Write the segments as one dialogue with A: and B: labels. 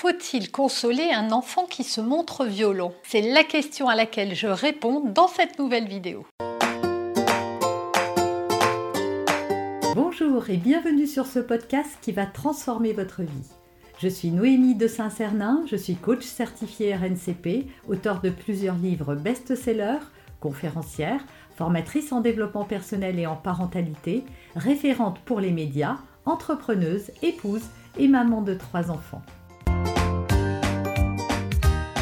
A: Faut-il consoler un enfant qui se montre violent? C'est la question à laquelle je réponds dans cette nouvelle vidéo.
B: Bonjour et bienvenue sur ce podcast qui va transformer votre vie. Je suis Noémie de Saint-Cernin, je suis coach certifié RNCP, auteur de plusieurs livres best-sellers, conférencière, formatrice en développement personnel et en parentalité, référente pour les médias, entrepreneuse, épouse et maman de trois enfants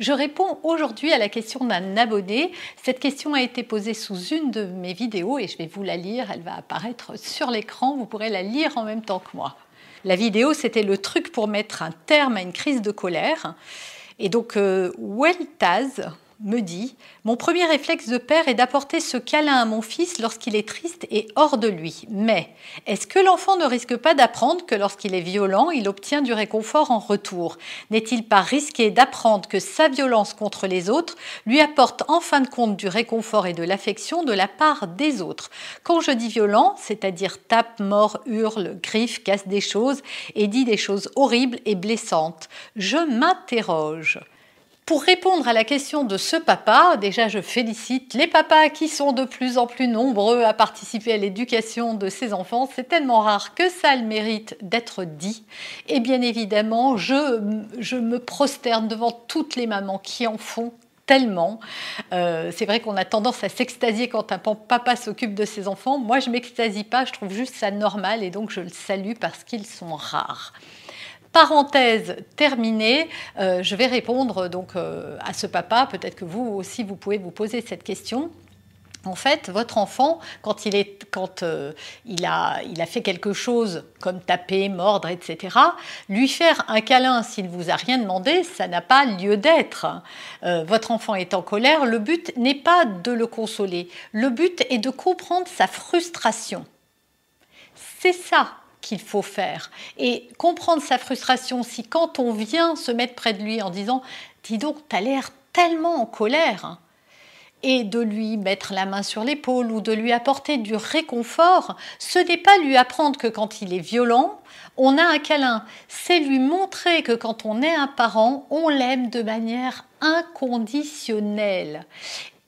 A: Je réponds aujourd'hui à la question d'un abonné. Cette question a été posée sous une de mes vidéos et je vais vous la lire. Elle va apparaître sur l'écran. Vous pourrez la lire en même temps que moi. La vidéo, c'était le truc pour mettre un terme à une crise de colère. Et donc, euh, Weltaz, me dit Mon premier réflexe de père est d'apporter ce câlin à mon fils lorsqu'il est triste et hors de lui. Mais est-ce que l'enfant ne risque pas d'apprendre que lorsqu'il est violent, il obtient du réconfort en retour? N'est-il pas risqué d'apprendre que sa violence contre les autres lui apporte en fin de compte du réconfort et de l'affection de la part des autres? Quand je dis violent, c'est-à-dire tape, mord, hurle, griffe, casse des choses et dit des choses horribles et blessantes, je m'interroge. Pour répondre à la question de ce papa, déjà je félicite les papas qui sont de plus en plus nombreux à participer à l'éducation de ses enfants. C'est tellement rare que ça le mérite d'être dit. Et bien évidemment, je, je me prosterne devant toutes les mamans qui en font tellement. Euh, c'est vrai qu'on a tendance à s'extasier quand un papa s'occupe de ses enfants. Moi, je m'extasie pas, je trouve juste ça normal et donc je le salue parce qu'ils sont rares. Parenthèse terminée, euh, je vais répondre donc euh, à ce papa. Peut-être que vous aussi vous pouvez vous poser cette question. En fait, votre enfant, quand, il, est, quand euh, il, a, il, a, fait quelque chose comme taper, mordre, etc., lui faire un câlin s'il ne vous a rien demandé, ça n'a pas lieu d'être. votre enfant est en colère, le but n'est pas de le consoler, le but est de comprendre sa frustration. C'est ça qu'il faut faire. Et comprendre sa frustration, si quand on vient se mettre près de lui en disant Dis donc, t'as l'air tellement en colère, hein, et de lui mettre la main sur l'épaule ou de lui apporter du réconfort, ce n'est pas lui apprendre que quand il est violent, on a un câlin, c'est lui montrer que quand on est un parent, on l'aime de manière inconditionnelle.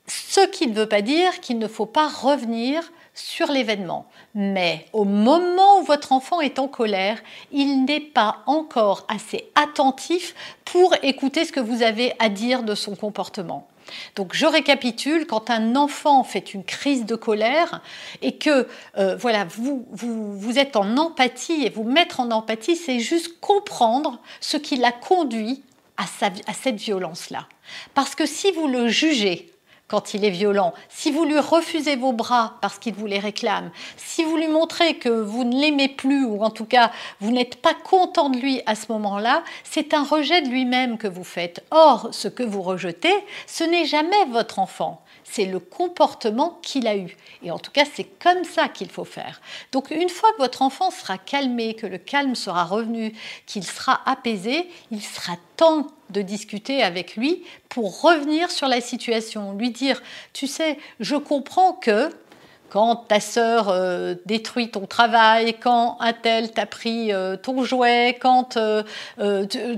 A: Ce qui ne veut pas dire qu'il ne faut pas revenir sur l'événement. Mais au moment où votre enfant est en colère, il n'est pas encore assez attentif pour écouter ce que vous avez à dire de son comportement. Donc je récapitule, quand un enfant fait une crise de colère et que euh, voilà, vous, vous, êtes en empathie et vous mettre en empathie, c'est juste comprendre ce qui l'a conduit à, à cette violence-là. Parce que si vous le jugez quand il est violent, si vous lui refusez vos bras parce qu'il vous les réclame, si vous lui montrez que vous ne l'aimez plus ou en tout cas vous n'êtes pas content de lui à ce moment-là, c'est un rejet de lui-même que vous faites. Or, ce que vous rejetez, ce n'est jamais votre enfant, c'est le comportement qu'il a eu. Et en tout cas, c'est comme ça qu'il faut faire. Donc une fois que votre enfant sera calmé, que le calme sera revenu, qu'il sera apaisé, il sera temps de discuter avec lui pour revenir sur la situation, lui dire, tu sais, je comprends que quand ta sœur euh, détruit ton travail, quand un tel t'a pris euh, ton jouet, quand euh,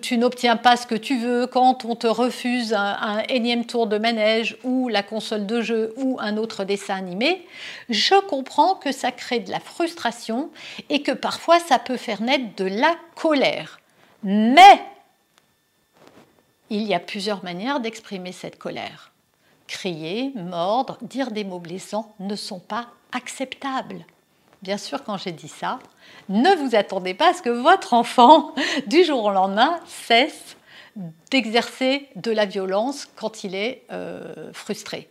A: tu, n'obtiens pas ce que tu veux, quand on te refuse un, un, énième tour de manège ou la console de jeu ou un autre dessin animé, je comprends que ça crée de la frustration et que parfois ça peut faire naître de la colère. Mais il y a plusieurs manières d'exprimer cette colère. Crier, mordre, dire des mots blessants ne sont pas acceptables. Bien sûr, quand j'ai dit ça, ne vous attendez pas à ce que votre enfant, du jour au lendemain, cesse d'exercer de la violence quand il est euh, frustré.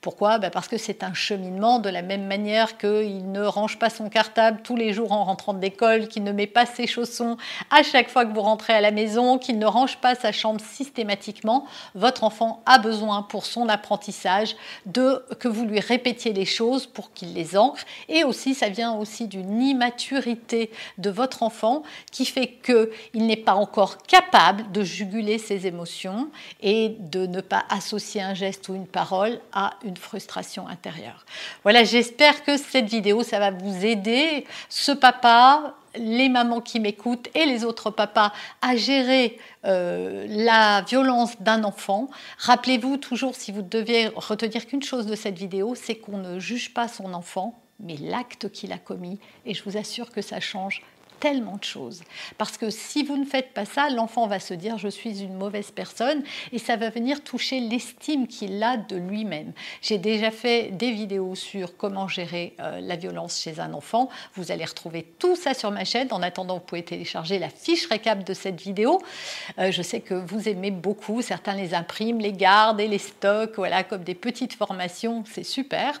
A: Pourquoi? Ben, Parce que c'est un cheminement de la même manière qu'il ne range pas son cartable tous les jours en rentrant de l'école, qu'il ne met pas ses chaussons à chaque fois que vous rentrez à la maison, qu'il ne range pas sa chambre systématiquement. Votre enfant a besoin pour son apprentissage de que vous lui répétiez les choses pour qu'il les ancre. Et aussi, ça vient aussi d'une immaturité de votre enfant qui fait qu'il n'est pas encore capable de juguler ses émotions et de ne pas associer un geste ou une parole à une frustration intérieure. Voilà, j'espère que cette vidéo, ça va vous aider, ce papa, les mamans qui m'écoutent et les autres papas à gérer euh, la violence d'un enfant. Rappelez-vous toujours, si vous deviez retenir qu'une chose de cette vidéo, c'est qu'on ne juge pas son enfant, mais l'acte qu'il a commis. Et je vous assure que ça change tellement de choses. Parce que si vous ne faites pas ça, l'enfant va se dire je suis une mauvaise personne et ça va venir toucher l'estime qu'il a de lui-même. J'ai déjà fait des vidéos sur comment gérer euh, la violence chez un enfant. Vous allez retrouver tout ça sur ma chaîne. En attendant, vous pouvez télécharger la fiche récap de cette vidéo. Euh, je sais que vous aimez beaucoup. Certains les impriment, les gardent et les stockent, voilà, comme des petites formations. C'est super.